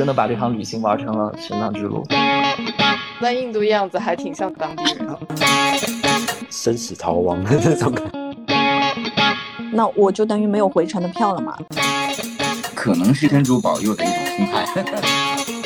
真的把这趟旅行玩成了玄奘之路。那印度样子还挺像当地人，生死逃亡的那种感觉。那我就等于没有回程的票了嘛？可能是天主保佑的一种心态。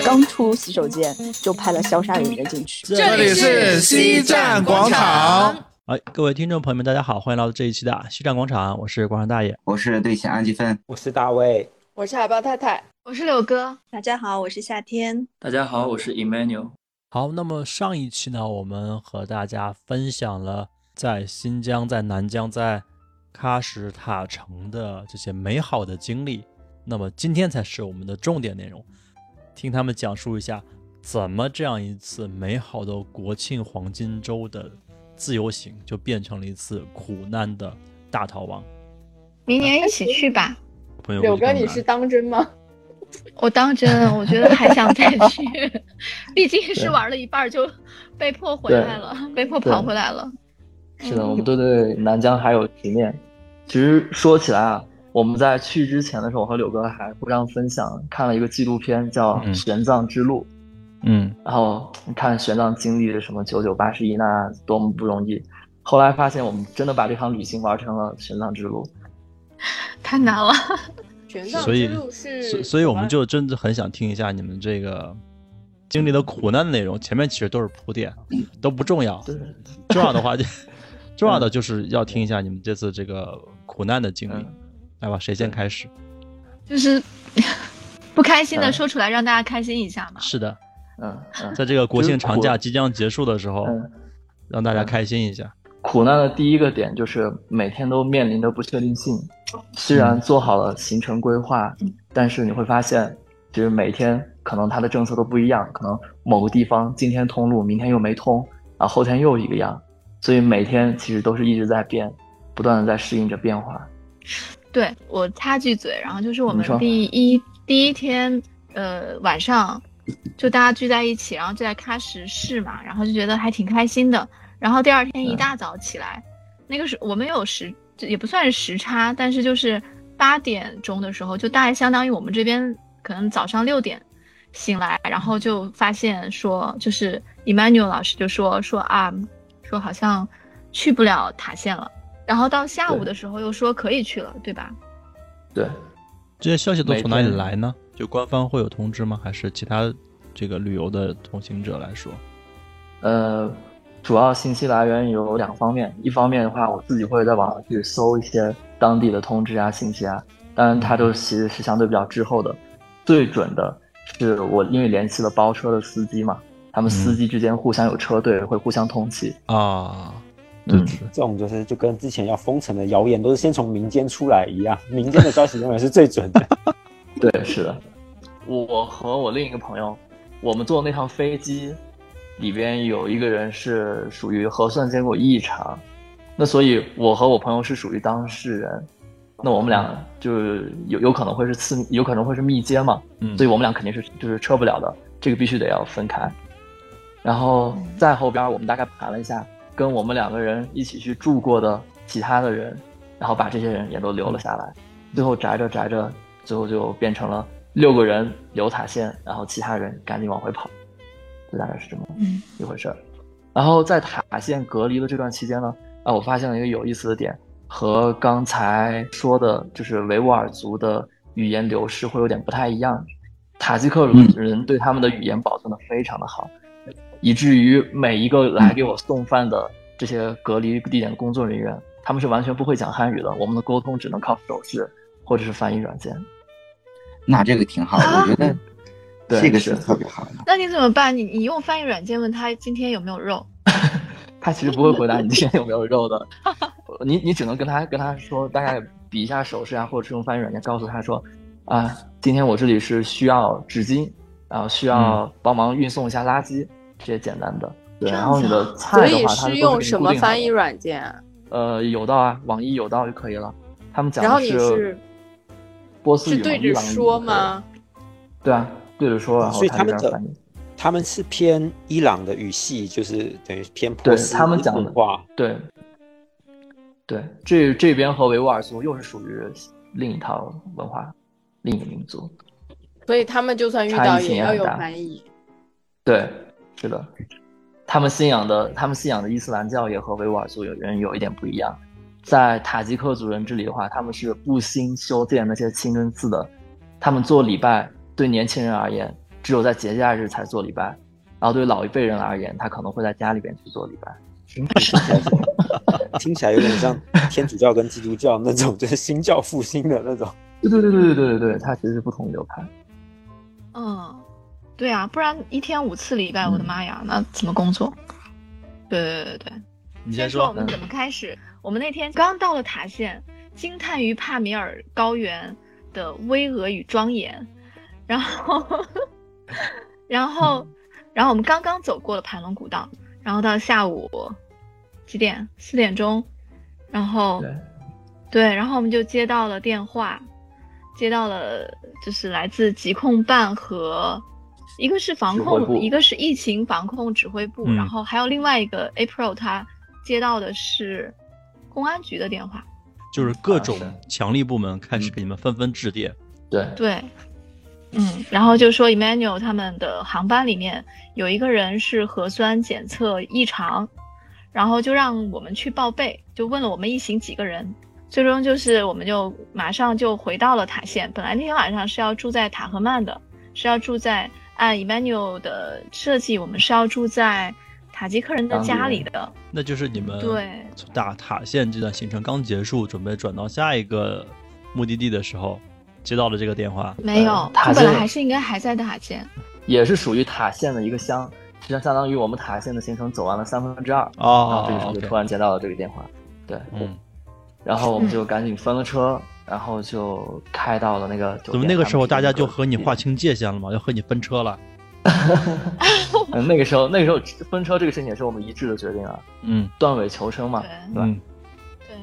刚出洗手间就派了消杀人员进去。这里是西站广场。哎，各位听众朋友们，大家好，欢迎来到这一期的西站广场，我是广场大爷，我是队长安吉芬，我是大卫，我是海豹太太，我是柳哥。大家好，我是夏天。大家好，我是 Emmanuel。好，那么上一期呢，我们和大家分享了在新疆、在南疆、在喀什塔城的这些美好的经历。那么今天才是我们的重点内容，听他们讲述一下怎么这样一次美好的国庆黄金周的自由行，就变成了一次苦难的大逃亡。明年一起去吧。朋友，柳哥，你是当真吗？我当真，我觉得还想再去，毕竟是玩了一半就被迫回来了，被迫跑回来了。是的，我们都对南疆还有执念。其实说起来啊。我们在去之前的时候，我和柳哥还互相分享看了一个纪录片，叫《玄奘之路》。嗯，然后你看玄奘经历了什么九九八十一难，多么不容易。后来发现，我们真的把这趟旅行玩成了玄奘之路，太难了。玄奘之路是，所所以我们就真的很想听一下你们这个经历的苦难的内容。前面其实都是铺垫，都不重要。重要的话就 重要的就是要听一下你们这次这个苦难的经历。来吧，谁先开始？就是不开心的说出来，让大家开心一下嘛。是的，嗯，在这个国庆长假即将结束的时候，让大家开心一下。苦难的第一个点就是每天都面临着不确定性。虽然做好了行程规划，但是你会发现，就是每天可能它的政策都不一样，可能某个地方今天通路，明天又没通，啊后后天又一个样，所以每天其实都是一直在变，不断的在适应着变化。对我插句嘴，然后就是我们第一第一天，呃，晚上就大家聚在一起，然后就在喀什市嘛，然后就觉得还挺开心的。然后第二天一大早起来，那个是我们有时也不算是时差，但是就是八点钟的时候，就大概相当于我们这边可能早上六点醒来，然后就发现说，就是 Emmanuel 老师就说说啊，说好像去不了塔县了。然后到下午的时候又说可以去了，对吧？对，这些消息都从哪里来呢？就官方会有通知吗？还是其他这个旅游的同行者来说？呃，主要信息来源有两方面，一方面的话，我自己会在网上去搜一些当地的通知啊、信息啊，当然它都其实是相对比较滞后的。最准的是我因为联系了包车的司机嘛，他们司机之间互相有车队，会互相通气啊。嗯，这种就是就跟之前要封城的谣言都是先从民间出来一样，民间的消息永远是最准的。对，是的。我和我另一个朋友，我们坐那趟飞机，里边有一个人是属于核酸结果异常，那所以我和我朋友是属于当事人，那我们俩就有有可能会是次，有可能会是密接嘛，嗯，所以我们俩肯定是就是撤不了的，这个必须得要分开。然后在后边，我们大概盘了一下。跟我们两个人一起去住过的其他的人，然后把这些人也都留了下来，最后宅着宅着，最后就变成了六个人留塔县，然后其他人赶紧往回跑，就大概是这么一回事儿。然后在塔县隔离的这段期间呢，啊，我发现了一个有意思的点，和刚才说的就是维吾尔族的语言流失会有点不太一样，塔吉克人对他们的语言保存的非常的好。以至于每一个来给我送饭的这些隔离地点的工作人员，他们是完全不会讲汉语的。我们的沟通只能靠手势或者是翻译软件。那这个挺好，我觉得这个是特别好的。那你怎么办？你你用翻译软件问他今天有没有肉？他其实不会回答你今天有没有肉的。你你只能跟他跟他说，大概比一下手势啊，或者是用翻译软件告诉他说，啊，今天我这里是需要纸巾，然后需要帮忙运送一下垃圾。这些简单的，对，然后你的菜的话，它是用什么翻译软件？呃，有道啊，网易有道就可以了。他们讲的是波斯语，是对着说吗？对啊，对着说，然后他们的他们是偏伊朗的语系，就是等于偏波斯他们讲的话，对，对，这这边和维吾尔族又是属于另一套文化，另一个民族。所以他们就算遇到也要有翻译。对，是的，他们信仰的他们信仰的伊斯兰教也和维吾尔族有人有一点不一样。在塔吉克族人这里的话，他们是不兴修建那些清真寺的，他们做礼拜对年轻人而言，只有在节假日才做礼拜，然后对老一辈人而言，他可能会在家里边去做礼拜。听起来有点像天主教跟基督教那种，就是新教复兴的那种。对对对对对对对，它其实是不同流派。嗯，对啊，不然一天五次礼拜，我的妈呀，那怎么工作？对对对对，你先说我们怎么开始。我们那天刚到了塔县，惊叹于帕米尔高原的巍峨与庄严，然后，然后，然后我们刚刚走过了盘龙古道，然后到下午几点？四点钟，然后，对，然后我们就接到了电话，接到了就是来自疾控办和一个是防控，一个是疫情防控指挥部，然后还有另外一个 April，他接到的是。公安局的电话，就是各种强力部门开始给你们纷纷致电。对对，嗯，然后就说 Emmanuel 他们的航班里面有一个人是核酸检测异常，然后就让我们去报备，就问了我们一行几个人，最终就是我们就马上就回到了塔县。本来那天晚上是要住在塔赫曼的，是要住在按 Emmanuel 的设计，我们是要住在。塔吉克人的家里的，那就是你们对打塔县这段行程刚结束，准备转到下一个目的地的时候，接到了这个电话。没有，他本来还是应该还在塔县，也是属于塔县的一个乡，实际上相当于我们塔县的行程走完了三分之二。哦，然后这个时候就突然接到了这个电话，对，嗯，然后我们就赶紧分了车，然后就开到了那个。怎么那个时候大家就和你划清界限了吗？要和你分车了？嗯那个时候，那个时候分车这个事情也是我们一致的决定啊。嗯，断尾求生嘛。对，对，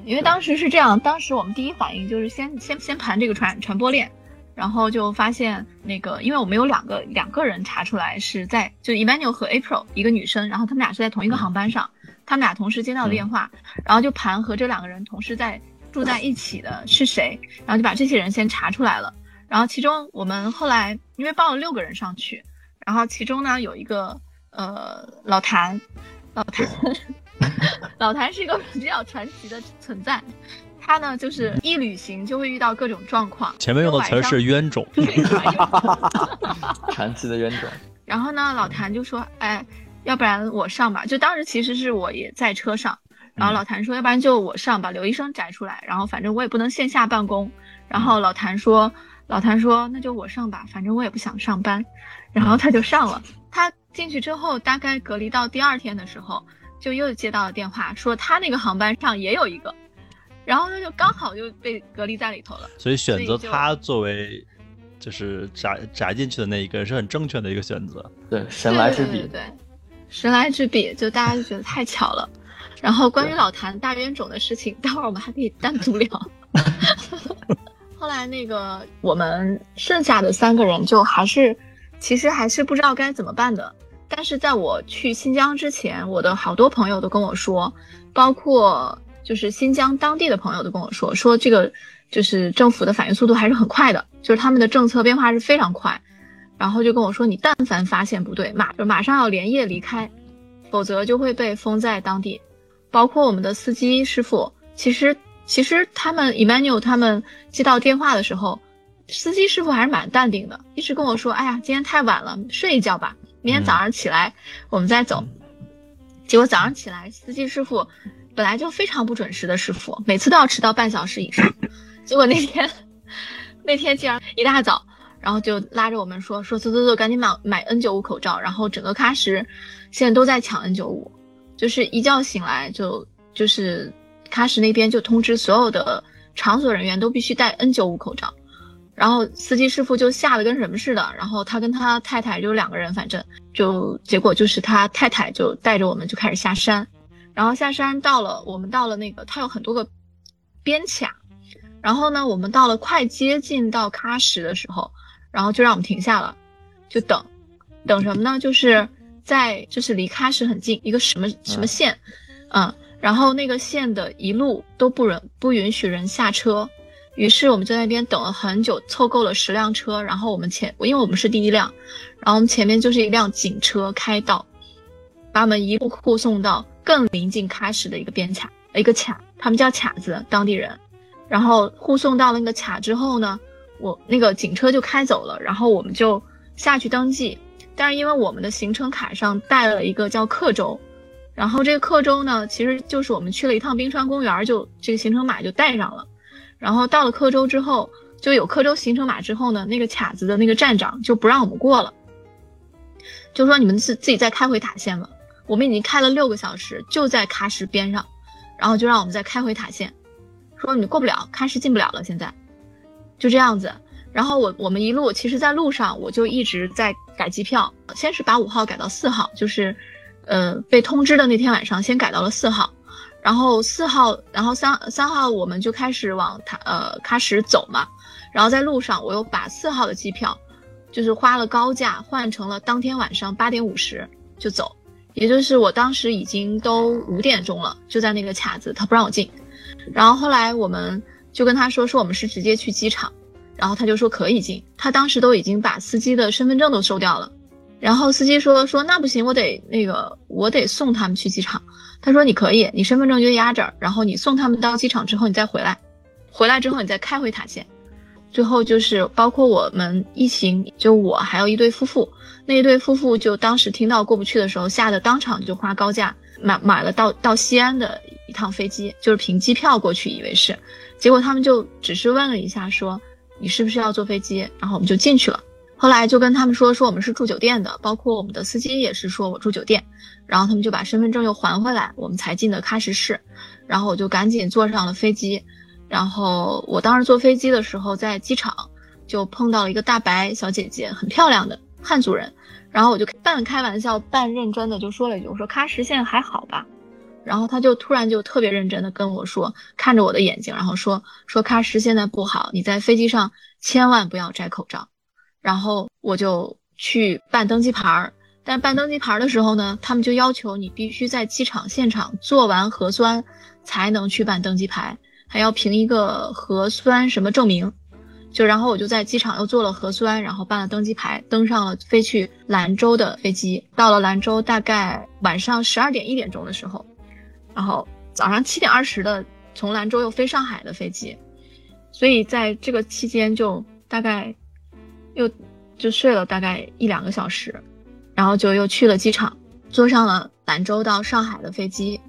因为当时是这样，当时我们第一反应就是先先先盘这个传传播链，然后就发现那个，因为我们有两个两个人查出来是在，就 Emmanuel 和 April 一个女生，然后他们俩是在同一个航班上，他们俩同时接到电话，然后就盘和这两个人同时在住在一起的是谁，然后就把这些人先查出来了，然后其中我们后来因为报了六个人上去。然后其中呢有一个呃老谭，老谭，老谭是一个比较传奇的存在，他呢就是一旅行就会遇到各种状况。前面用 的词是冤种，传奇的冤种。然后呢，老谭就说：“哎，要不然我上吧。”就当时其实是我也在车上，然后老谭说：“要不然就我上吧刘医生摘出来，然后反正我也不能线下办公。”然后老谭说：“老谭说那就我上吧，反正我也不想上班。”然后他就上了，他进去之后，大概隔离到第二天的时候，就又接到了电话，说他那个航班上也有一个，然后他就刚好就被隔离在里头了。所以选择他作为就是宅宅进去的那一个人是很正确的一个选择。对，神来之笔。对，神来之笔，就大家就觉得太巧了。然后关于老谭大冤种的事情，待会儿我们还可以单独聊。后来那个我们剩下的三个人就还是。其实还是不知道该怎么办的，但是在我去新疆之前，我的好多朋友都跟我说，包括就是新疆当地的朋友都跟我说，说这个就是政府的反应速度还是很快的，就是他们的政策变化是非常快，然后就跟我说，你但凡发现不对，马就马上要连夜离开，否则就会被封在当地。包括我们的司机师傅，其实其实他们 Emmanuel 他们接到电话的时候。司机师傅还是蛮淡定的，一直跟我说：“哎呀，今天太晚了，睡一觉吧，明天早上起来我们再走。”结果早上起来，司机师傅本来就非常不准时的师傅，每次都要迟到半小时以上。结果那天 那天竟然一大早，然后就拉着我们说：“说走走走，赶紧买买 N95 口罩。”然后整个喀什现在都在抢 N95，就是一觉醒来就就是喀什那边就通知所有的场所人员都必须戴 N95 口罩。然后司机师傅就吓得跟什么似的，然后他跟他太太就两个人，反正就结果就是他太太就带着我们就开始下山，然后下山到了我们到了那个他有很多个边卡，然后呢我们到了快接近到喀什的时候，然后就让我们停下了，就等，等什么呢？就是在就是离喀什很近一个什么什么县，嗯，然后那个县的一路都不允不允许人下车。于是我们在那边等了很久，凑够了十辆车，然后我们前，因为我们是第一辆，然后我们前面就是一辆警车开道，把我们一路护送到更临近喀什的一个边卡，一个卡，他们叫卡子，当地人。然后护送到了那个卡之后呢，我那个警车就开走了，然后我们就下去登记。但是因为我们的行程卡上带了一个叫克州，然后这个克州呢，其实就是我们去了一趟冰川公园，就这个行程码就带上了。然后到了克州之后，就有克州行程码之后呢，那个卡子的那个站长就不让我们过了，就说你们自自己再开回塔县吧。我们已经开了六个小时，就在喀什边上，然后就让我们再开回塔县，说你过不了喀什进不了了，现在就这样子。然后我我们一路其实，在路上我就一直在改机票，先是把五号改到四号，就是，呃，被通知的那天晚上先改到了四号。然后四号，然后三三号我们就开始往他呃喀什走嘛，然后在路上我又把四号的机票，就是花了高价换成了当天晚上八点五十就走，也就是我当时已经都五点钟了，就在那个卡子他不让我进，然后后来我们就跟他说说我们是直接去机场，然后他就说可以进，他当时都已经把司机的身份证都收掉了，然后司机说说那不行，我得那个我得送他们去机场。他说：“你可以，你身份证就压这儿，然后你送他们到机场之后，你再回来，回来之后你再开回塔县。最后就是包括我们一行，就我还有一对夫妇，那一对夫妇就当时听到过不去的时候，吓得当场就花高价买买了到到西安的一趟飞机，就是凭机票过去，以为是，结果他们就只是问了一下，说你是不是要坐飞机，然后我们就进去了。后来就跟他们说说我们是住酒店的，包括我们的司机也是说我住酒店。”然后他们就把身份证又还回来，我们才进的喀什市。然后我就赶紧坐上了飞机。然后我当时坐飞机的时候，在机场就碰到了一个大白小姐姐，很漂亮的汉族人。然后我就半开玩笑半认真的就说了一句：“我说喀什现在还好吧？”然后他就突然就特别认真的跟我说，看着我的眼睛，然后说：“说喀什现在不好，你在飞机上千万不要摘口罩。”然后我就去办登机牌儿。但办登机牌的时候呢，他们就要求你必须在机场现场做完核酸，才能去办登机牌，还要凭一个核酸什么证明。就然后我就在机场又做了核酸，然后办了登机牌，登上了飞去兰州的飞机。到了兰州，大概晚上十二点一点钟的时候，然后早上七点二十的从兰州又飞上海的飞机，所以在这个期间就大概又就睡了大概一两个小时。然后就又去了机场，坐上了兰州到上海的飞机，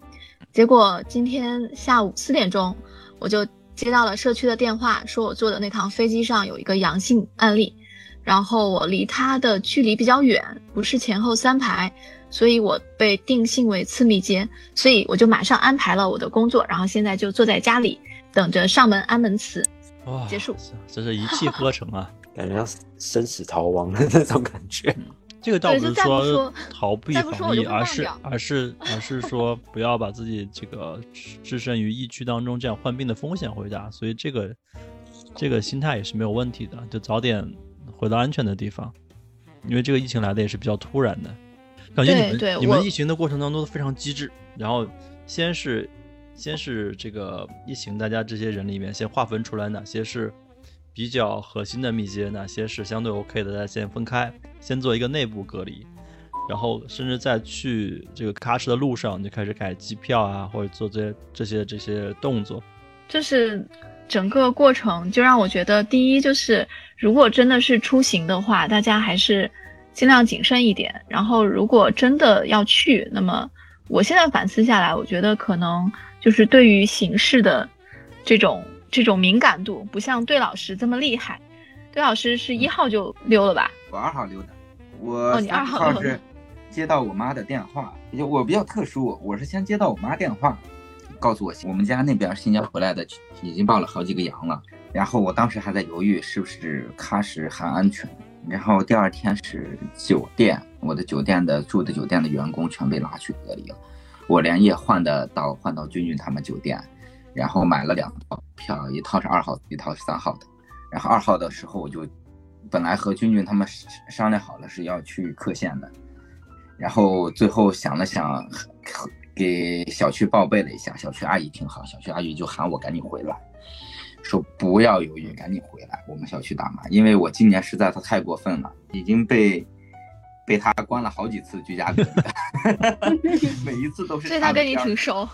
结果今天下午四点钟，我就接到了社区的电话，说我坐的那趟飞机上有一个阳性案例，然后我离他的距离比较远，不是前后三排，所以我被定性为次密接，所以我就马上安排了我的工作，然后现在就坐在家里等着上门安门词，哇，结束，这是一气呵成啊，感觉要生死逃亡的那种感觉。这个倒不是说逃避防疫，而是而是而是说不要把自己这个置身于疫区当中，这样患病的风险会大。所以这个这个心态也是没有问题的，就早点回到安全的地方。因为这个疫情来的也是比较突然的，感觉你们你们疫情的过程当中都非常机智。然后先是先是这个疫情，大家这些人里面先划分出来哪些是。比较核心的密接，哪些是相对 OK 的，再先分开，先做一个内部隔离，然后甚至在去这个喀什的路上就开始改机票啊，或者做这些这些这些动作。就是整个过程就让我觉得，第一就是如果真的是出行的话，大家还是尽量谨慎一点。然后如果真的要去，那么我现在反思下来，我觉得可能就是对于形势的这种。这种敏感度不像对老师这么厉害，对老师是一号就溜了吧？我二号溜的，我二号是接到我妈的电话，就我比较特殊，我是先接到我妈电话，告诉我我们家那边新疆回来的已经报了好几个羊了，然后我当时还在犹豫是不是喀什还安全，然后第二天是酒店，我的酒店的住的酒店的员工全被拉去隔离了，我连夜换的到换到君君他们酒店。然后买了两套票，一套是二号，一套是三号的。然后二号的时候，我就本来和君君他们商量好了是要去克县的，然后最后想了想，给小区报备了一下，小区阿姨挺好，小区阿姨就喊我赶紧回来。说不要犹豫，赶紧回来，我们小区打骂，因为我今年实在是太过分了，已经被被他关了好几次居家隔离，每一次都是。所以他跟你挺熟。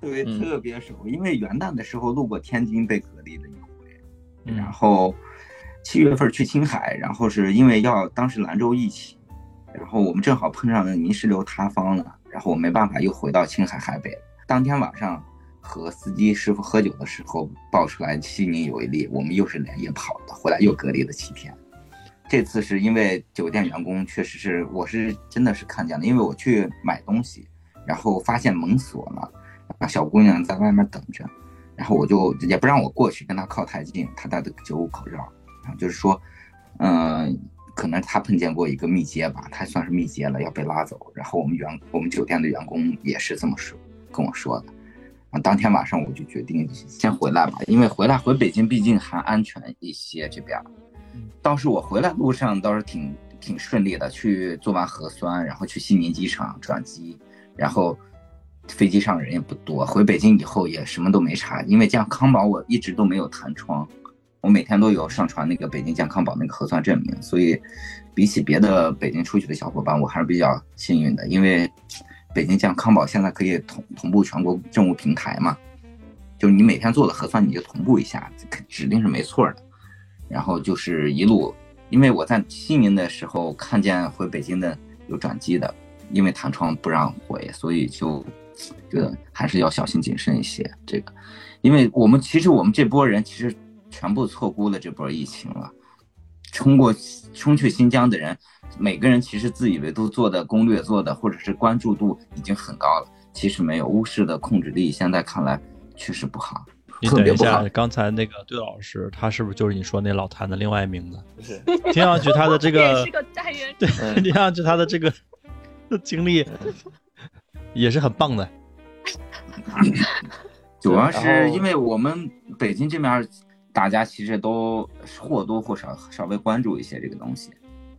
对，特别熟，因为元旦的时候路过天津被隔离了一回，然后七月份去青海，然后是因为要当时兰州疫情，然后我们正好碰上了泥石流塌方了，然后我没办法又回到青海海北。当天晚上和司机师傅喝酒的时候爆出来西宁有一例，我们又是连夜跑的，回来又隔离了七天。这次是因为酒店员工确实是，我是真的是看见了，因为我去买东西，然后发现门锁了。小姑娘在外面等着，然后我就也不让我过去跟她靠太近，她戴的九五口罩，然后就是说，嗯，可能她碰见过一个密接吧，她算是密接了，要被拉走。然后我们员我们酒店的员工也是这么说跟我说的。啊，当天晚上我就决定先回来吧，因为回来回北京毕竟还安全一些。这边，倒是我回来路上倒是挺挺顺利的，去做完核酸，然后去西宁机场转机，然后。飞机上人也不多，回北京以后也什么都没查，因为健康宝我一直都没有弹窗，我每天都有上传那个北京健康宝那个核酸证明，所以比起别的北京出去的小伙伴，我还是比较幸运的，因为北京健康宝现在可以同同步全国政务平台嘛，就是你每天做的核酸你就同步一下，指定是没错的。然后就是一路，因为我在西宁的时候看见回北京的有转机的，因为弹窗不让回，所以就。觉得还是要小心谨慎一些。这个，因为我们其实我们这波人其实全部错估了这波疫情了。冲过冲去新疆的人，每个人其实自以为都做的攻略做的，或者是关注度已经很高了，其实没有。乌市的控制力现在看来确实不好。你等一下，刚才那个对老师，他是不是就是你说那老谭的另外一名字？不是，听上去他的这个，是个代言对，听上去他的这个经历。也是很棒的，主要是因为我们北京这边，大家其实都或多或少稍微关注一些这个东西。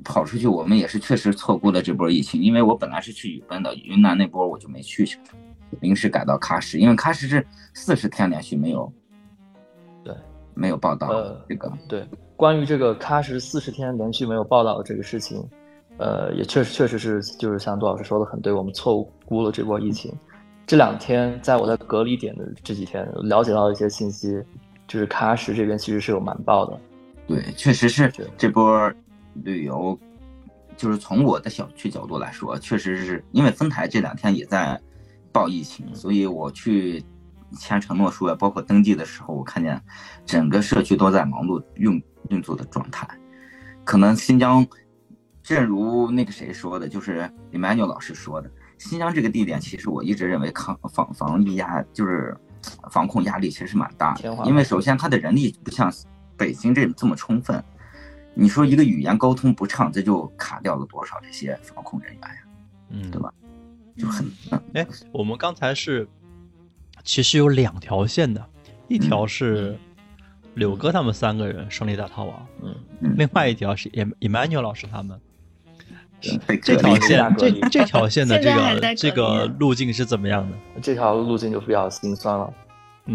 跑出去，我们也是确实错过了这波疫情。因为我本来是去雨奔的，云南那波我就没去成，临时改到喀什，因为喀什是四十天连续没有，对，没有报道这个。对，关于这个喀什四十天连续没有报道的这个事情。呃，也确实确实是，就是像杜老师说的很对，我们错估了这波疫情。这两天，在我的隔离点的这几天，了解到一些信息，就是喀什这边其实是有瞒报的。对，确实是这波旅游，就是从我的小区角度来说，确实是因为丰台这两天也在报疫情，所以我去签承诺书，包括登记的时候，我看见整个社区都在忙碌运运作的状态，可能新疆。正如那个谁说的，就是李曼纽老师说的，新疆这个地点，其实我一直认为抗防防疫压就是防控压力其实是蛮大的，因为首先它的人力不像北京这这么充分，你说一个语言沟通不畅，这就卡掉了多少这些防控人员呀，嗯，对吧？就很哎，我们刚才是其实有两条线的，一条是柳哥他们三个人胜利大逃亡，嗯，另外一条是 Emmanuel 老师他们。这条线，这这条线的这个这个路径是怎么样的？这条路径就比较心酸了。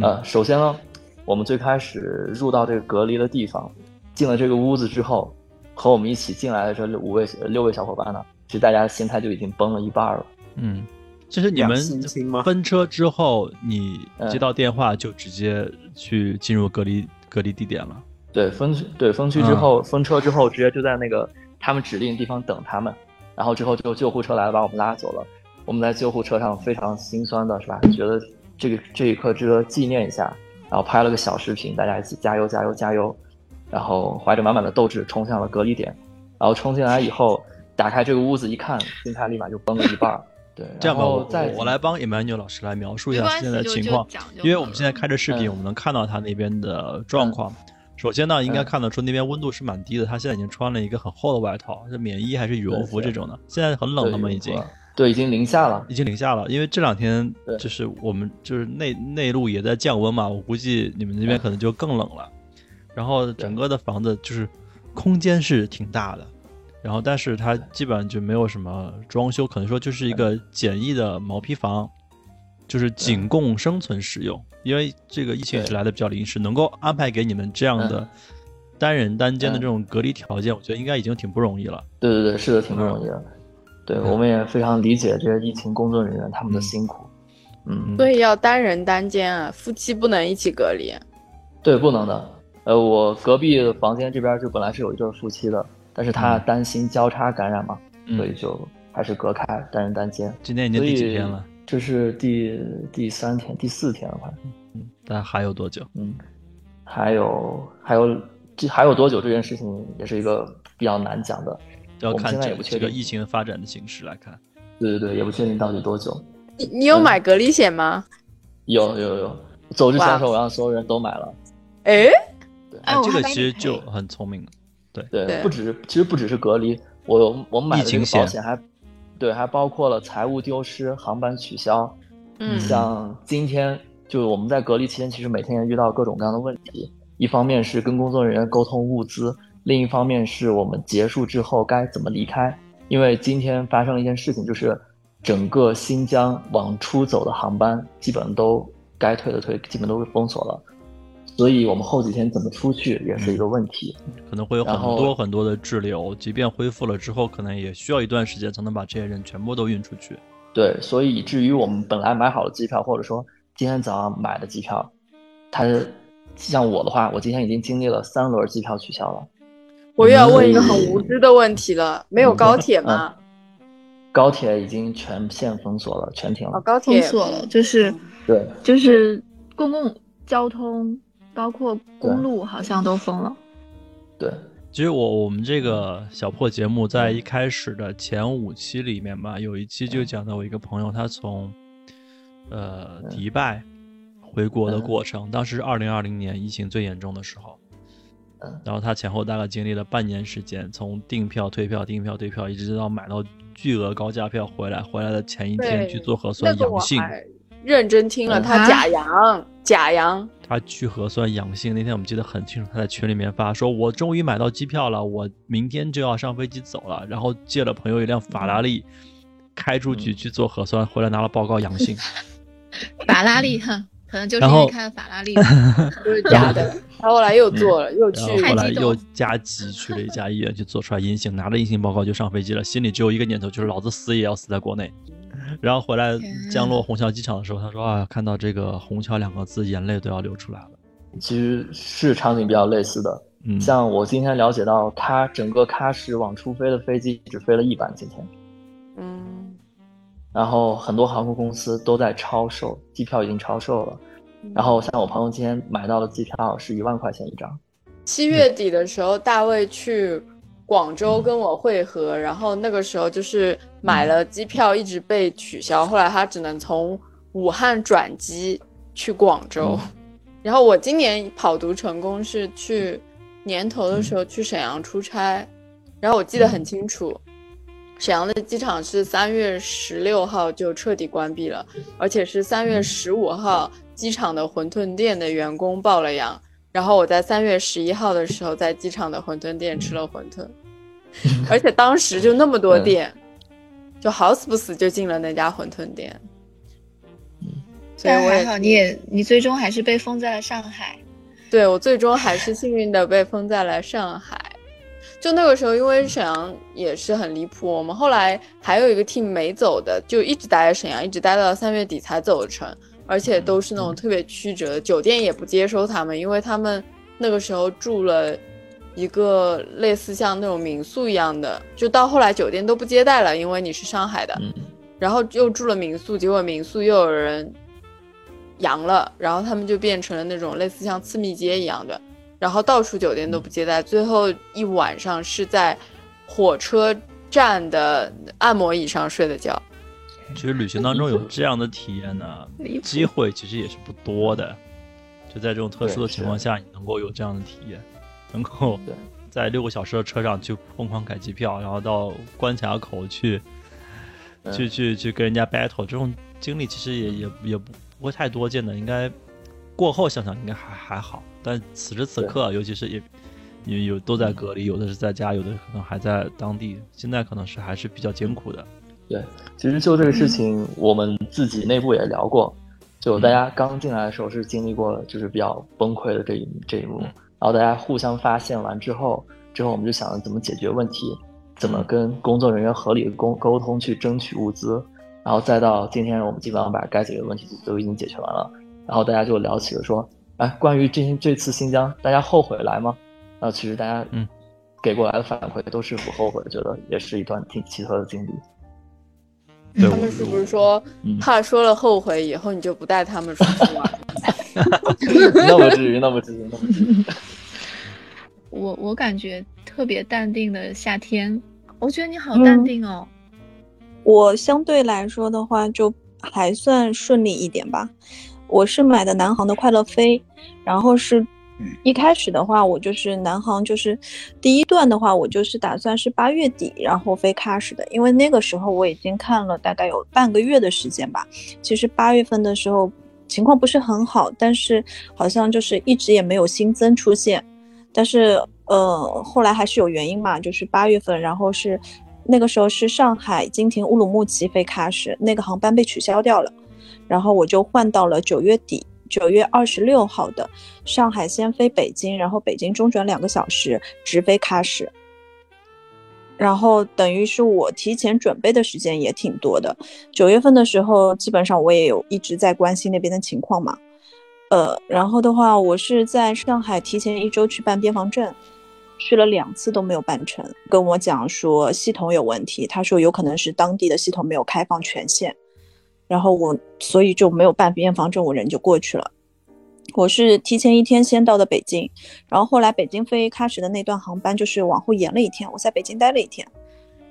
呃，首先呢，我们最开始入到这个隔离的地方，进了这个屋子之后，和我们一起进来的这五位六位小伙伴呢，其实大家的心态就已经崩了一半了。嗯，其实你们分车之后，你接到电话就直接去进入隔离隔离地点了。对，分对分区之后分车之后，直接就在那个。他们指定地方等他们，然后之后就救护车来了，把我们拉走了。我们在救护车上非常心酸的是吧？觉得这个这一刻值得纪念一下，然后拍了个小视频，大家一起加油加油加油。然后怀着满满的斗志冲向了隔离点，然后冲进来以后，打开这个屋子一看，心态立马就崩了一半。对，这样吧，我我来帮 Emmanuel 老师来描述一下现在的情况，因为我们现在开着视频，我们能看到他那边的状况。首先呢，应该看得出那边温度是蛮低的。他现在已经穿了一个很厚的外套，是棉衣还是羽绒服这种的？现在很冷了吗？已经？对，已经零下了，已经零下了。因为这两天就是我们就是内内陆也在降温嘛，我估计你们那边可能就更冷了。然后整个的房子就是空间是挺大的，然后但是它基本上就没有什么装修，可能说就是一个简易的毛坯房。就是仅供生存使用，因为这个疫情也是来的比较临时，能够安排给你们这样的单人单间的这种隔离条件，我觉得应该已经挺不容易了。对对对，是的，挺不容易的。对，我们也非常理解这些疫情工作人员他们的辛苦。嗯，所以要单人单间啊，夫妻不能一起隔离。对，不能的。呃，我隔壁房间这边就本来是有一对夫妻的，但是他担心交叉感染嘛，所以就还是隔开单人单间。今天已经第几天了？这是第第三天、第四天了，快。嗯，但还有多久？嗯，还有还有这还有多久？这件事情也是一个比较难讲的，要看这这个疫情发展的形势来看。对对对，也不确定到底多久。你你有买隔离险吗？有有有，走之前的时候我让所有人都买了。哎，哎，这个其实就很聪明了。对对，不只是其实不只是隔离，我我买的这个保险还。对，还包括了财务丢失、航班取消。嗯，像今天就我们在隔离期间，其实每天也遇到各种各样的问题。一方面是跟工作人员沟通物资，另一方面是我们结束之后该怎么离开。因为今天发生了一件事情，就是整个新疆往出走的航班基本都该退的退，基本都是封锁了。所以我们后几天怎么出去也是一个问题，可能会有很多很多的滞留，即便恢复了之后，可能也需要一段时间才能把这些人全部都运出去。对，所以以至于我们本来买好了机票，或者说今天早上买的机票，它像我的话，我今天已经经历了三轮机票取消了。我又要问一个很无知的问题了，没有高铁吗？高铁已经全线封锁了，全停了。高铁封锁了，就是对，就是公共交通。包括公路好像都封了。对，其实我我们这个小破节目在一开始的前五期里面吧，有一期就讲到我一个朋友，他从呃迪拜回国的过程，当时是二零二零年疫情最严重的时候，然后他前后大概经历了半年时间，从订票、退票、订票、退票，一直到买到巨额高价票回来，回来的前一天去做核酸阳性。认真听了，他假阳，假阳。他去核酸阳性那天，我们记得很清楚。他在群里面发说：“我终于买到机票了，我明天就要上飞机走了。”然后借了朋友一辆法拉利，开出去去做核酸，回来拿了报告阳性。法拉利哈，可能就是因为开了法拉利，都 是假的。他后来又做了，又去，后来又加急去了一家医院，去做出来阴性，拿了阴性报告就上飞机了。心里只有一个念头，就是老子死也要死在国内。然后回来降落虹桥机场的时候，他说：“啊，看到这个虹桥两个字，眼泪都要流出来了。”其实是场景比较类似的。嗯，像我今天了解到，他整个喀什往出飞的飞机只飞了一班今天。嗯。然后很多航空公司都在超售机票，已经超售了。然后像我朋友今天买到的机票是一万块钱一张。七月底的时候，大卫去。广州跟我会合，然后那个时候就是买了机票，一直被取消。后来他只能从武汉转机去广州。然后我今年跑读成功是去年头的时候去沈阳出差，然后我记得很清楚，沈阳的机场是三月十六号就彻底关闭了，而且是三月十五号机场的馄饨店的员工报了阳。然后我在三月十一号的时候，在机场的馄饨店吃了馄饨，而且当时就那么多店，就好死不死就进了那家馄饨店。所以还好，你也你最终还是被封在了上海。对我最终还是幸运的被封在了上海。就那个时候，因为沈阳也是很离谱，我们后来还有一个 team 没走的，就一直待在沈阳，一直待到三月底才走成。而且都是那种特别曲折，酒店也不接收他们，因为他们那个时候住了一个类似像那种民宿一样的，就到后来酒店都不接待了，因为你是上海的，然后又住了民宿，结果民宿又有人阳了，然后他们就变成了那种类似像次密接一样的，然后到处酒店都不接待，最后一晚上是在火车站的按摩椅上睡的觉。其实旅行当中有这样的体验呢，机会其实也是不多的。就在这种特殊的情况下，你能够有这样的体验，能够在六个小时的车上去疯狂改机票，然后到关卡口去，去去去跟人家 battle，这种经历其实也也也不不会太多见的。应该过后想想应该还还好，但此时此刻，尤其是也也有都在隔离，有的是在家，有的可能还在当地，现在可能是还是比较艰苦的。对，其实就这个事情，我们自己内部也聊过。就大家刚进来的时候是经历过就是比较崩溃的这一这一幕，然后大家互相发现完之后，之后我们就想着怎么解决问题，怎么跟工作人员合理的沟沟通去争取物资，然后再到今天我们基本上把该解决的问题都已经解决完了，然后大家就聊起了说，哎，关于这这次新疆，大家后悔来吗？然后其实大家嗯给过来的反馈都是不后悔，觉得也是一段挺奇特的经历。他们是不是说怕说了后悔以后你就不带他们出去玩？那不至于，那不至于，那不至于。我我感觉特别淡定的夏天，我觉得你好淡定哦。我相对来说的话，就还算顺利一点吧。我是买的南航的快乐飞，然后是。一开始的话，我就是南航，就是第一段的话，我就是打算是八月底，然后飞喀什的，因为那个时候我已经看了大概有半个月的时间吧。其实八月份的时候情况不是很好，但是好像就是一直也没有新增出现。但是呃，后来还是有原因嘛，就是八月份，然后是那个时候是上海经停乌鲁木齐飞喀什那个航班被取消掉了，然后我就换到了九月底。九月二十六号的上海先飞北京，然后北京中转两个小时直飞喀什，然后等于是我提前准备的时间也挺多的。九月份的时候，基本上我也有一直在关心那边的情况嘛。呃，然后的话，我是在上海提前一周去办边防证，去了两次都没有办成，跟我讲说系统有问题，他说有可能是当地的系统没有开放权限。然后我所以就没有办边防证，我人就过去了。我是提前一天先到的北京，然后后来北京飞喀什的那段航班就是往后延了一天，我在北京待了一天。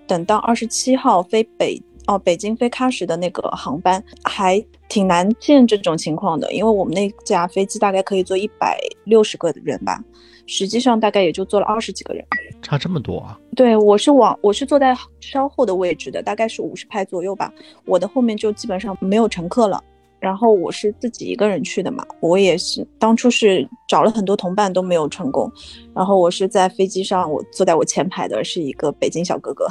等到二十七号飞北哦北京飞喀什的那个航班，还挺难见这种情况的，因为我们那架飞机大概可以坐一百六十个人吧。实际上大概也就坐了二十几个人，差这么多啊？对，我是往我是坐在稍后的位置的，大概是五十排左右吧。我的后面就基本上没有乘客了。然后我是自己一个人去的嘛，我也是当初是找了很多同伴都没有成功。然后我是在飞机上，我坐在我前排的是一个北京小哥哥。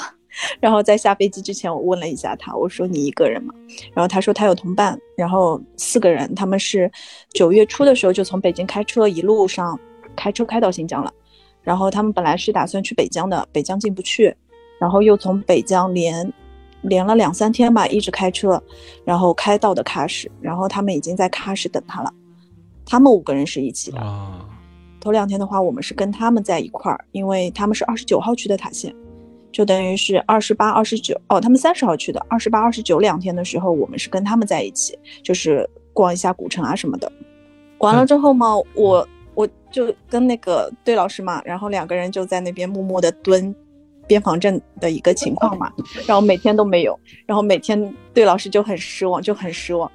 然后在下飞机之前，我问了一下他，我说你一个人吗？然后他说他有同伴，然后四个人，他们是九月初的时候就从北京开车一路上。开车开到新疆了，然后他们本来是打算去北疆的，北疆进不去，然后又从北疆连连了两三天吧，一直开车，然后开到的喀什，然后他们已经在喀什等他了。他们五个人是一起的。头两天的话，我们是跟他们在一块儿，因为他们是二十九号去的塔县，就等于是二十八、二十九哦，他们三十号去的，二十八、二十九两天的时候，我们是跟他们在一起，就是逛一下古城啊什么的。完了之后嘛，我。我就跟那个对老师嘛，然后两个人就在那边默默的蹲边防证的一个情况嘛，然后每天都没有，然后每天对老师就很失望，就很失望。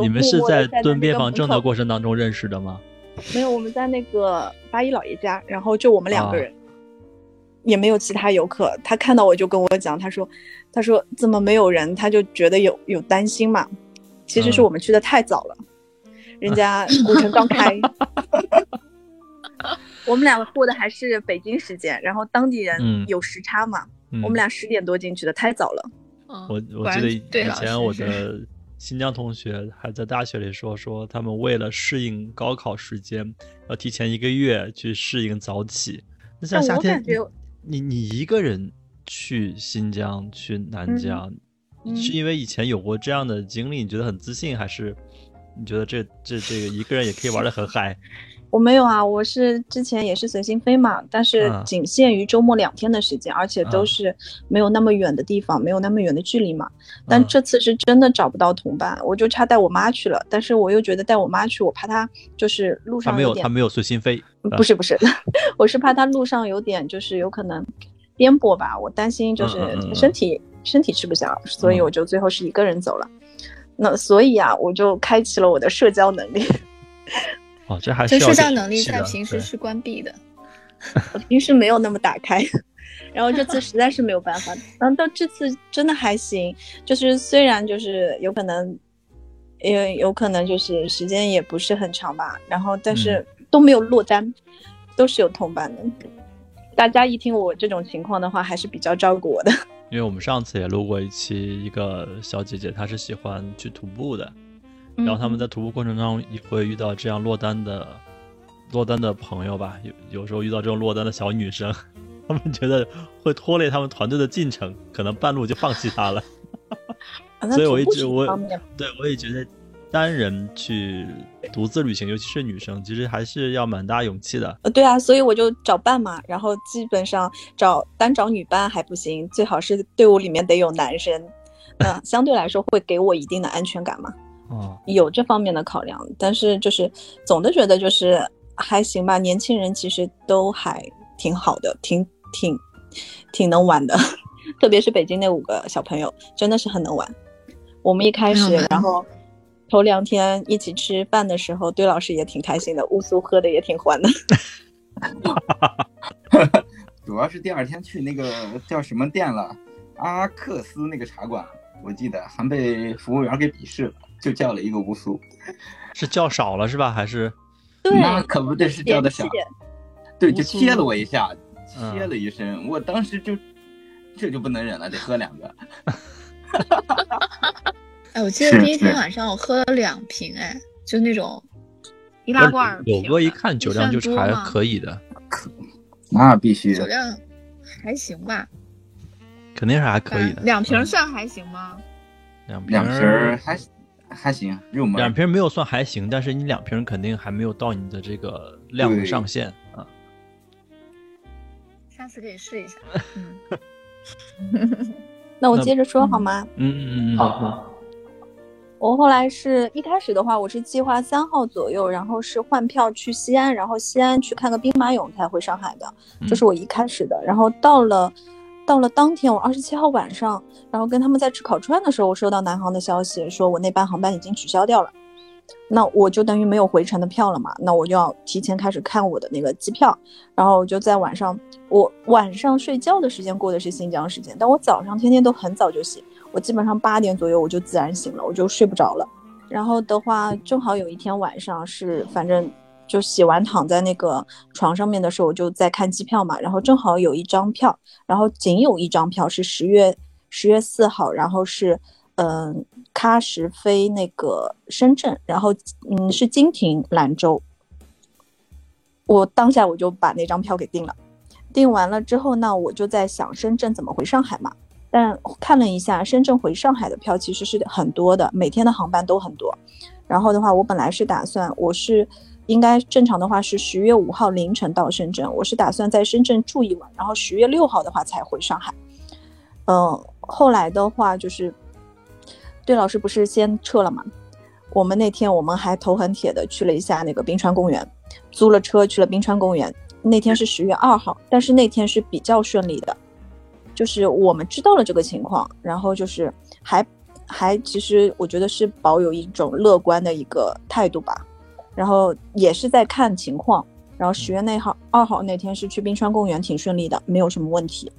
你们是在蹲边防证的过程当中认识的吗？没有，我们在那个八一老爷家，然后就我们两个人，也没有其他游客。他看到我就跟我讲，他说，他说怎么没有人？他就觉得有有担心嘛。其实是我们去的太早了，人家古城刚开。我们俩过的还是北京时间，然后当地人有时差嘛，我们俩十点多进去的，太早了。我我记得以前我的新疆同学还在大学里说，说他们为了适应高考时间，要提前一个月去适应早起。那像夏天，你你一个人去新疆去南疆，是因为以前有过这样的经历，你觉得很自信，还是你觉得这这这个一个人也可以玩的很嗨？我没有啊，我是之前也是随心飞嘛，但是仅限于周末两天的时间，而且都是没有那么远的地方，没有那么远的距离嘛。但这次是真的找不到同伴，我就差带我妈去了，但是我又觉得带我妈去，我怕她就是路上没有她没有随心飞，不是不是，我是怕她路上有点就是有可能颠簸吧，我担心就是身体身体吃不消，所以我就最后是一个人走了。那所以啊，我就开启了我的社交能力。哦，这还是社交能力在平时是关闭的，我平时没有那么打开，然后这次实在是没有办法。然后到这次真的还行，就是虽然就是有可能，也有可能就是时间也不是很长吧，然后但是都没有落单，都是有同伴的。大家一听我这种情况的话，还是比较照顾我的。因为我们上次也录过一期，一个小姐姐她是喜欢去徒步的，然后他们在徒步过程中也会遇到这样落单的落单的朋友吧，有有时候遇到这种落单的小女生，他们觉得会拖累他们团队的进程，可能半路就放弃她了。所以我一直我对我也觉得。单人去独自旅行，尤其是女生，其实还是要蛮大勇气的。呃，对啊，所以我就找伴嘛，然后基本上找单找女伴还不行，最好是队伍里面得有男生，嗯，相对来说会给我一定的安全感嘛。哦，有这方面的考量，但是就是总的觉得就是还行吧。年轻人其实都还挺好的，挺挺挺能玩的，特别是北京那五个小朋友，真的是很能玩。我们一开始，然后。头两天一起吃饭的时候，堆老师也挺开心的，乌苏喝的也挺欢的。主要是第二天去那个叫什么店了，阿克斯那个茶馆，我记得还被服务员给鄙视了，就叫了一个乌苏，是叫少了是吧？还是？对那可不对，是叫的少。对，就切了我一下，切了一声，我当时就这就不能忍了，得喝两个。哎，我记 得第一天晚上我喝了两瓶，哎，就那种易拉罐。有哥一看酒量就是还可以的，那必须酒量还行吧？肯定是还可以的。两瓶算还行吗？两瓶还还行，入门。两瓶没有算还行，但是你两瓶肯定还没有到你的这个量的上限啊。下次可以试一下。那我接着说好吗？嗯嗯嗯，好好。我后来是一开始的话，我是计划三号左右，然后是换票去西安，然后西安去看个兵马俑才回上海的，这是我一开始的。然后到了，到了当天我二十七号晚上，然后跟他们在吃烤串的时候，我收到南航的消息，说我那班航班已经取消掉了，那我就等于没有回程的票了嘛，那我就要提前开始看我的那个机票，然后我就在晚上，我晚上睡觉的时间过的是新疆时间，但我早上天天都很早就醒。我基本上八点左右我就自然醒了，我就睡不着了。然后的话，正好有一天晚上是，反正就洗完躺在那个床上面的时候，我就在看机票嘛。然后正好有一张票，然后仅有一张票是十月十月四号，然后是嗯喀什飞那个深圳，然后嗯是经停兰州。我当下我就把那张票给订了，订完了之后呢，我就在想深圳怎么回上海嘛。但看了一下深圳回上海的票，其实是很多的，每天的航班都很多。然后的话，我本来是打算，我是应该正常的话是十月五号凌晨到深圳，我是打算在深圳住一晚，然后十月六号的话才回上海。嗯，后来的话就是，对老师不是先撤了吗？我们那天我们还头很铁的去了一下那个冰川公园，租了车去了冰川公园。那天是十月二号，但是那天是比较顺利的。就是我们知道了这个情况，然后就是还还其实我觉得是保有一种乐观的一个态度吧，然后也是在看情况，然后十月那号二号那天是去冰川公园，挺顺利的，没有什么问题。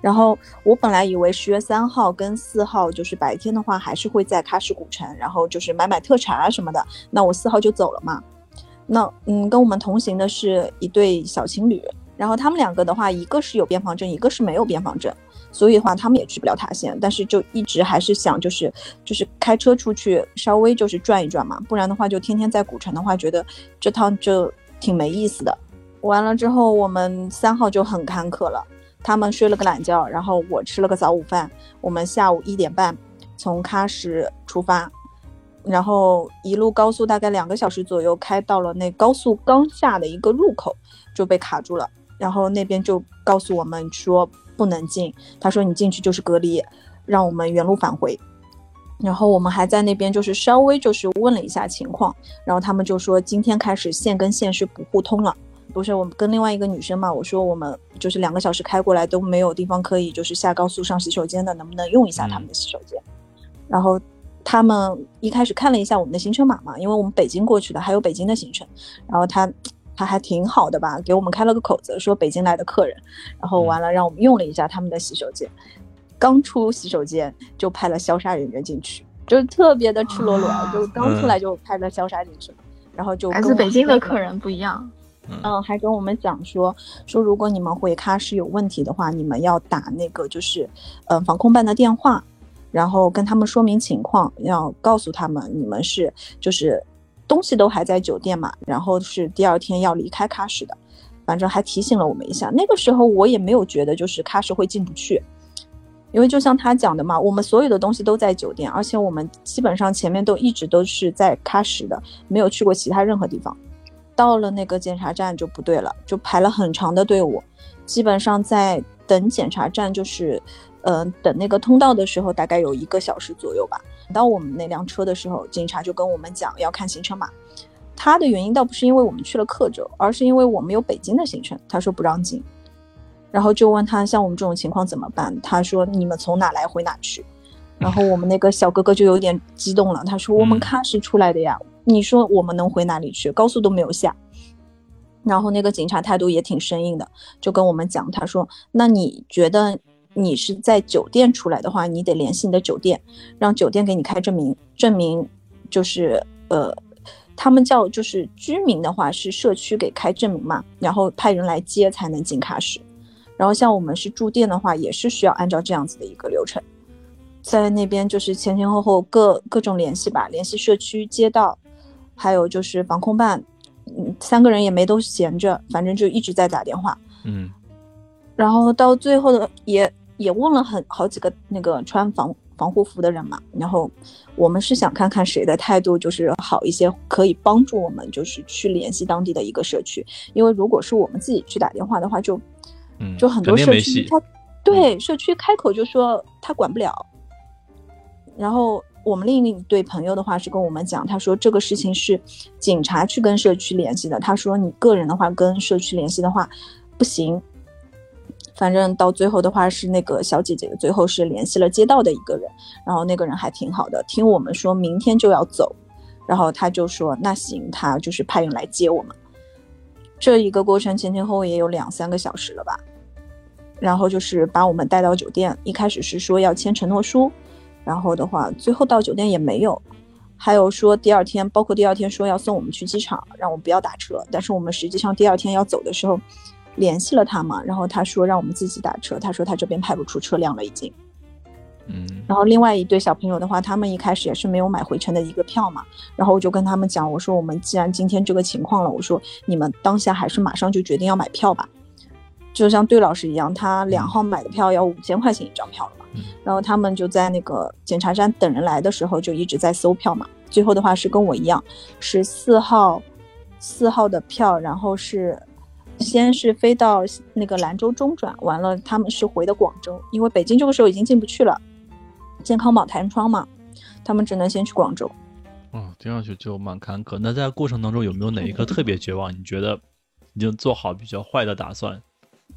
然后我本来以为十月三号跟四号就是白天的话还是会在喀什古城，然后就是买买特产啊什么的，那我四号就走了嘛。那嗯，跟我们同行的是一对小情侣。然后他们两个的话，一个是有边防证，一个是没有边防证，所以的话他们也去不了塔县。但是就一直还是想，就是就是开车出去稍微就是转一转嘛，不然的话就天天在古城的话，觉得这趟就挺没意思的。完了之后，我们三号就很坎坷了，他们睡了个懒觉，然后我吃了个早午饭。我们下午一点半从喀什出发，然后一路高速大概两个小时左右，开到了那高速刚下的一个入口就被卡住了。然后那边就告诉我们说不能进，他说你进去就是隔离，让我们原路返回。然后我们还在那边就是稍微就是问了一下情况，然后他们就说今天开始线跟线是不互通了。不是我们跟另外一个女生嘛，我说我们就是两个小时开过来都没有地方可以就是下高速上洗手间的，能不能用一下他们的洗手间？然后他们一开始看了一下我们的行程码嘛，因为我们北京过去的，还有北京的行程，然后他。他还挺好的吧，给我们开了个口子，说北京来的客人，然后完了让我们用了一下他们的洗手间，刚出洗手间就派了消杀人员进去，就是特别的赤裸裸，就刚出来就派了消杀进去了，然后就来自北京的客人不一样，嗯，还跟我们讲说说，如果你们回喀什有问题的话，你们要打那个就是嗯防空办的电话，然后跟他们说明情况，要告诉他们你们是就是东西都还在酒店嘛，然后是第二天要离开喀什的，反正还提醒了我们一下。那个时候我也没有觉得就是喀什会进不去。因为就像他讲的嘛，我们所有的东西都在酒店，而且我们基本上前面都一直都是在喀什的，没有去过其他任何地方。到了那个检查站就不对了，就排了很长的队伍，基本上在等检查站，就是，呃，等那个通道的时候，大概有一个小时左右吧。到我们那辆车的时候，警察就跟我们讲要看行程码。他的原因倒不是因为我们去了克州，而是因为我们有北京的行程，他说不让进。然后就问他，像我们这种情况怎么办？他说：“你们从哪来回哪去。”然后我们那个小哥哥就有点激动了，他说：“我们喀什出来的呀，你说我们能回哪里去？高速都没有下。”然后那个警察态度也挺生硬的，就跟我们讲，他说：“那你觉得你是在酒店出来的话，你得联系你的酒店，让酒店给你开证明，证明就是呃，他们叫就是居民的话是社区给开证明嘛，然后派人来接才能进喀什。”然后像我们是住店的话，也是需要按照这样子的一个流程，在那边就是前前后后各各种联系吧，联系社区、街道，还有就是防控办，嗯，三个人也没都闲着，反正就一直在打电话，嗯，然后到最后的也也问了很好几个那个穿防防护服的人嘛，然后我们是想看看谁的态度就是好一些，可以帮助我们就是去联系当地的一个社区，因为如果是我们自己去打电话的话就。就很多社区，他对社区开口就说他管不了。然后我们另一对朋友的话是跟我们讲，他说这个事情是警察去跟社区联系的。他说你个人的话跟社区联系的话不行。反正到最后的话是那个小姐姐最后是联系了街道的一个人，然后那个人还挺好的，听我们说明天就要走，然后他就说那行，他就是派人来接我们。这一个过程前前后后也有两三个小时了吧。然后就是把我们带到酒店，一开始是说要签承诺书，然后的话，最后到酒店也没有，还有说第二天，包括第二天说要送我们去机场，让我们不要打车，但是我们实际上第二天要走的时候，联系了他嘛，然后他说让我们自己打车，他说他这边派不出车辆了已经，嗯，然后另外一对小朋友的话，他们一开始也是没有买回程的一个票嘛，然后我就跟他们讲，我说我们既然今天这个情况了，我说你们当下还是马上就决定要买票吧。就像对老师一样，他两号买的票要五千块钱一张票了嘛，然后他们就在那个检查站等人来的时候就一直在搜票嘛。最后的话是跟我一样，是四号，四号的票，然后是先是飞到那个兰州中转，完了他们是回的广州，因为北京这个时候已经进不去了，健康宝弹窗嘛，他们只能先去广州。哦，听上去就蛮坎坷。那在过程当中有没有哪一刻特别绝望？你觉得已经做好比较坏的打算？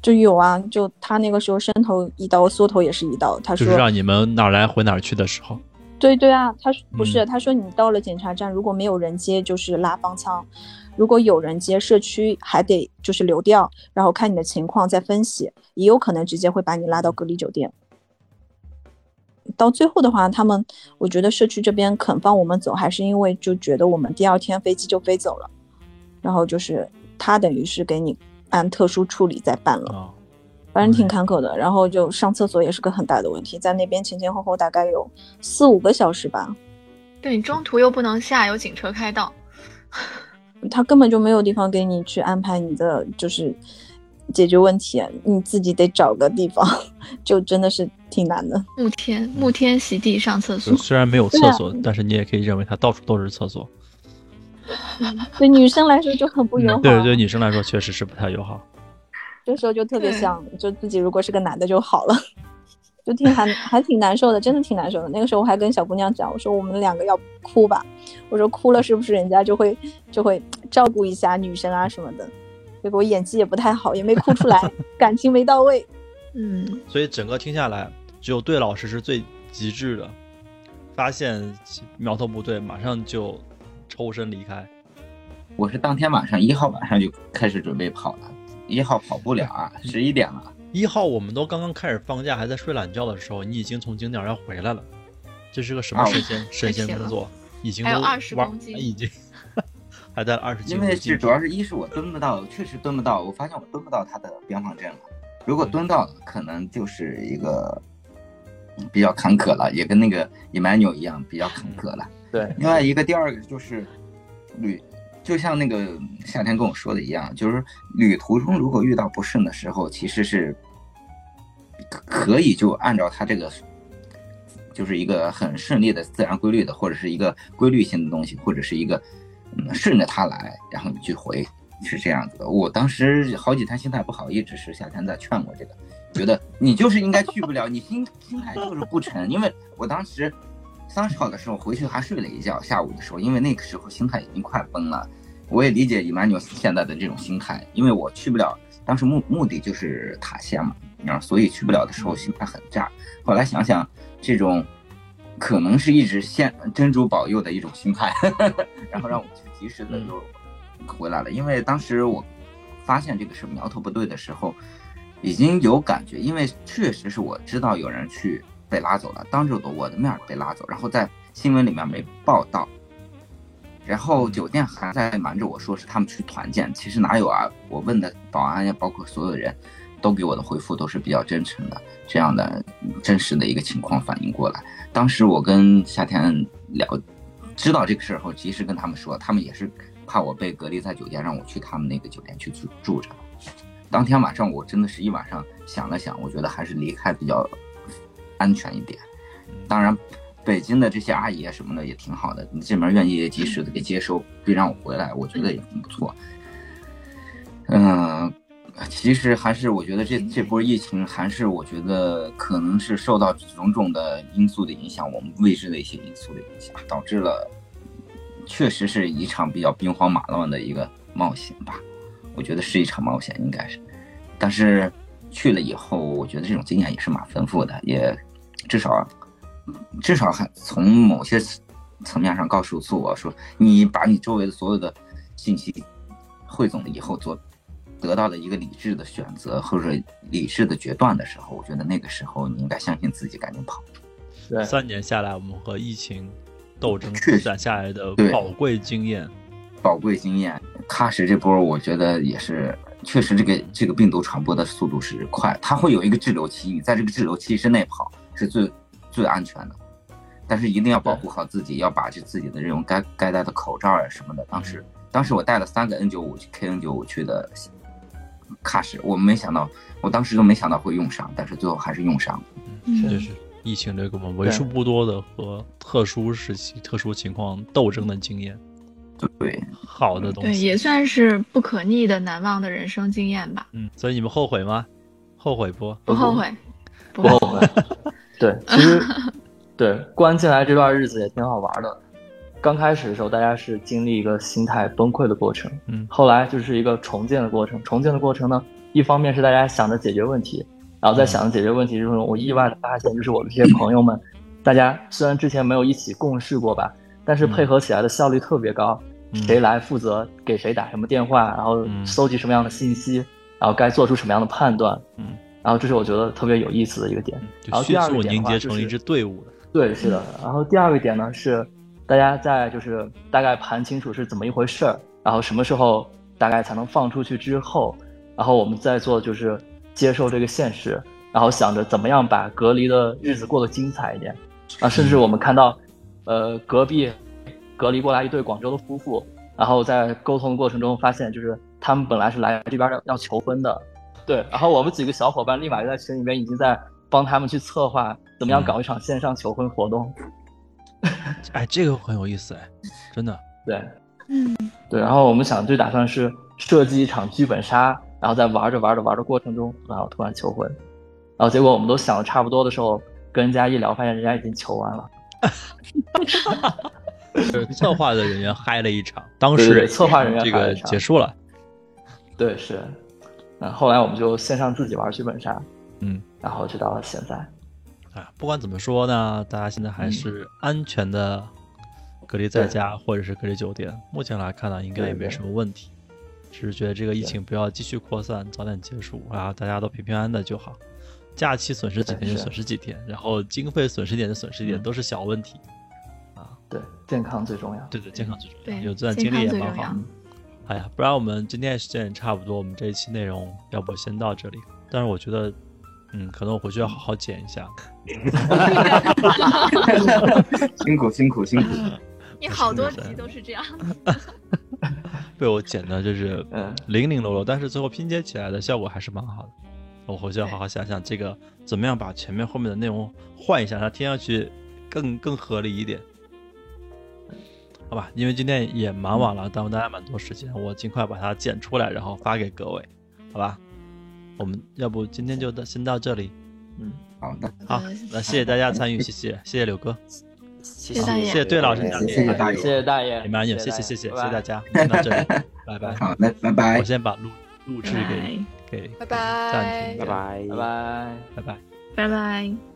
就有啊，就他那个时候伸头一刀，缩头也是一刀。他说就是让你们哪来回哪去的时候。对对啊，他不是他说你到了检查站，如果没有人接，就是拉方舱；如果有人接，社区还得就是留调，然后看你的情况再分析，也有可能直接会把你拉到隔离酒店。到最后的话，他们我觉得社区这边肯放我们走，还是因为就觉得我们第二天飞机就飞走了，然后就是他等于是给你。按特殊处理再办了，反正挺坎坷的。然后就上厕所也是个很大的问题，在那边前前后后大概有四五个小时吧。对你中途又不能下，有警车开道，他根本就没有地方给你去安排你的就是解决问题，你自己得找个地方，就真的是挺难的。沐天沐天席地上厕所，虽然没有厕所，但是你也可以认为它到处都是厕所。对女生来说就很不友好。对对，女生来说确实是不太友好。这时候就特别想，就自己如果是个男的就好了，就挺还 还挺难受的，真的挺难受的。那个时候我还跟小姑娘讲，我说我们两个要哭吧，我说哭了是不是人家就会就会照顾一下女生啊什么的？结果我演技也不太好，也没哭出来，感情没到位。嗯，所以整个听下来，只有对老师是最极致的，发现苗头不对，马上就。抽身离开，我是当天晚上一号晚上就开始准备跑了，一号跑不了啊，十一点了。一号我们都刚刚开始放假，还在睡懒觉的时候，你已经从景点要回来了，这是个什么神仙 神仙工作？已经还有二十公斤，已经还带了二十斤。因为是主要是一是我蹲不到，确实蹲不到，我发现我蹲不到他的边防阵了。如果蹲到了，可能就是一个比较坎坷了，也跟那个 Emmanuel 一样比较坎坷了。对，另外一个第二个就是旅，就像那个夏天跟我说的一样，就是旅途中如果遇到不顺的时候，其实是可以就按照他这个，就是一个很顺利的自然规律的，或者是一个规律性的东西，或者是一个嗯顺着它来，然后你去回，是这样子的。我当时好几天心态不好，一直是夏天在劝我这个，觉得你就是应该去不了，你心心态就是不沉，因为我当时。三十号的时候回去还睡了一觉，下午的时候，因为那个时候心态已经快崩了。我也理解伊曼纽现在的这种心态，因为我去不了，当时目目的就是塔仙嘛，啊，所以去不了的时候心态很炸。后来想想，这种可能是一直先真主保佑的一种心态，然后让我去及时的就回来了。因为当时我发现这个是苗头不对的时候，已经有感觉，因为确实是我知道有人去。被拉走了，当着我的面被拉走，然后在新闻里面没报道，然后酒店还在瞒着我说是他们去团建，其实哪有啊？我问的保安呀，包括所有的人都给我的回复都是比较真诚的，这样的真实的一个情况反映过来。当时我跟夏天聊，知道这个事儿后，及时跟他们说，他们也是怕我被隔离在酒店，让我去他们那个酒店去住住着。当天晚上我真的是一晚上想了想，我觉得还是离开比较。安全一点，当然，北京的这些阿姨什么的也挺好的，你这边愿意及时的给接收，并让我回来，我觉得也挺不错。嗯，其实还是我觉得这这波疫情还是我觉得可能是受到种种的因素的影响，我们未知的一些因素的影响，导致了确实是一场比较兵荒马乱的一个冒险吧。我觉得是一场冒险，应该是，但是。去了以后，我觉得这种经验也是蛮丰富的，也至少至少还从某些层面上告诉我说，你把你周围的所有的信息汇总了以后，做得到了一个理智的选择或者理智的决断的时候，我觉得那个时候你应该相信自己，赶紧跑。对，三年下来，我们和疫情斗争积攒下来的宝贵经验，宝贵经验，喀什这波，我觉得也是。确实，这个这个病毒传播的速度是快，它会有一个滞留期，你在这个滞留期之内跑是最最安全的。但是一定要保护好自己，要把这自己的这种该该戴的口罩啊什么的。当时当时我带了三个 N95 KN95 去的喀什，我没想到，我当时都没想到会用上，但是最后还是用上了。这是疫情这个我们为数不多的和特殊时期、特殊情况斗争的经验。对，好的东西，对，也算是不可逆的、难忘的人生经验吧。嗯，所以你们后悔吗？后悔不？不后悔，不后悔。对，其实对关进来这段日子也挺好玩的。刚开始的时候，大家是经历一个心态崩溃的过程，嗯，后来就是一个重建的过程。重建的过程呢，一方面是大家想着解决问题，然后在想着解决问题之中，我意外的发现，就是我的这些朋友们，大家虽然之前没有一起共事过吧。但是配合起来的效率特别高，谁来负责给谁打什么电话，然后搜集什么样的信息，然后该做出什么样的判断，嗯，然后这是我觉得特别有意思的一个点。然后第二个点的话，就是一支队伍，对，是的。然后第二个点呢是，大家在就是大概盘清楚是怎么一回事儿，然后什么时候大概才能放出去之后，然后我们再做就是接受这个现实，然后想着怎么样把隔离的日子过得精彩一点，啊，甚至我们看到。呃，隔壁隔离过来一对广州的夫妇，然后在沟通的过程中发现，就是他们本来是来这边要要求婚的，对，然后我们几个小伙伴立马就在群里面已经在帮他们去策划怎么样搞一场线上求婚活动。哎，这个很有意思哎，真的。对，嗯，对，然后我们想就打算是设计一场剧本杀，然后在玩着玩着玩的过程中，然后突然求婚，然后结果我们都想的差不多的时候，跟人家一聊，发现人家已经求完了。策划的人员嗨了一场，当时策划人员这个结束了。对，是。嗯，后来我们就线上自己玩剧本杀，嗯，然后就到了现在。啊，不管怎么说呢，大家现在还是安全的隔离在家或者是隔离酒店。目前来看呢，应该也没什么问题。只是觉得这个疫情不要继续扩散，早点结束啊，大家都平平安安的就好。假期损失几天就损失几天，然后经费损失点就损失一点，都是小问题，啊，对，健康最重要。对对，健康最重要。有这段经历也蛮好。嗯哎呀，不然我们今天时间也差不多，我们这一期内容要不先到这里。但是我觉得，嗯，可能我回去要好好剪一下。辛苦辛苦辛苦！你好多集都是这样，被我剪的就是零零落落，但是最后拼接起来的效果还是蛮好的。我回去要好好想想这个怎么样把前面后面的内容换一下，它听上去更更合理一点。好吧，因为今天也蛮晚了，耽误大家蛮多时间，我尽快把它剪出来，然后发给各位，好吧？我们要不今天就到先到这里，嗯，好的，好，那谢谢大家参与，谢谢，谢谢柳哥，谢谢大爷，谢谢对老师，谢谢大爷，谢谢大爷，你们谢谢谢谢谢谢大家，先到这里，拜拜，好，那拜拜，我先把录录制给给拜拜，拜拜，拜拜，拜拜，拜拜。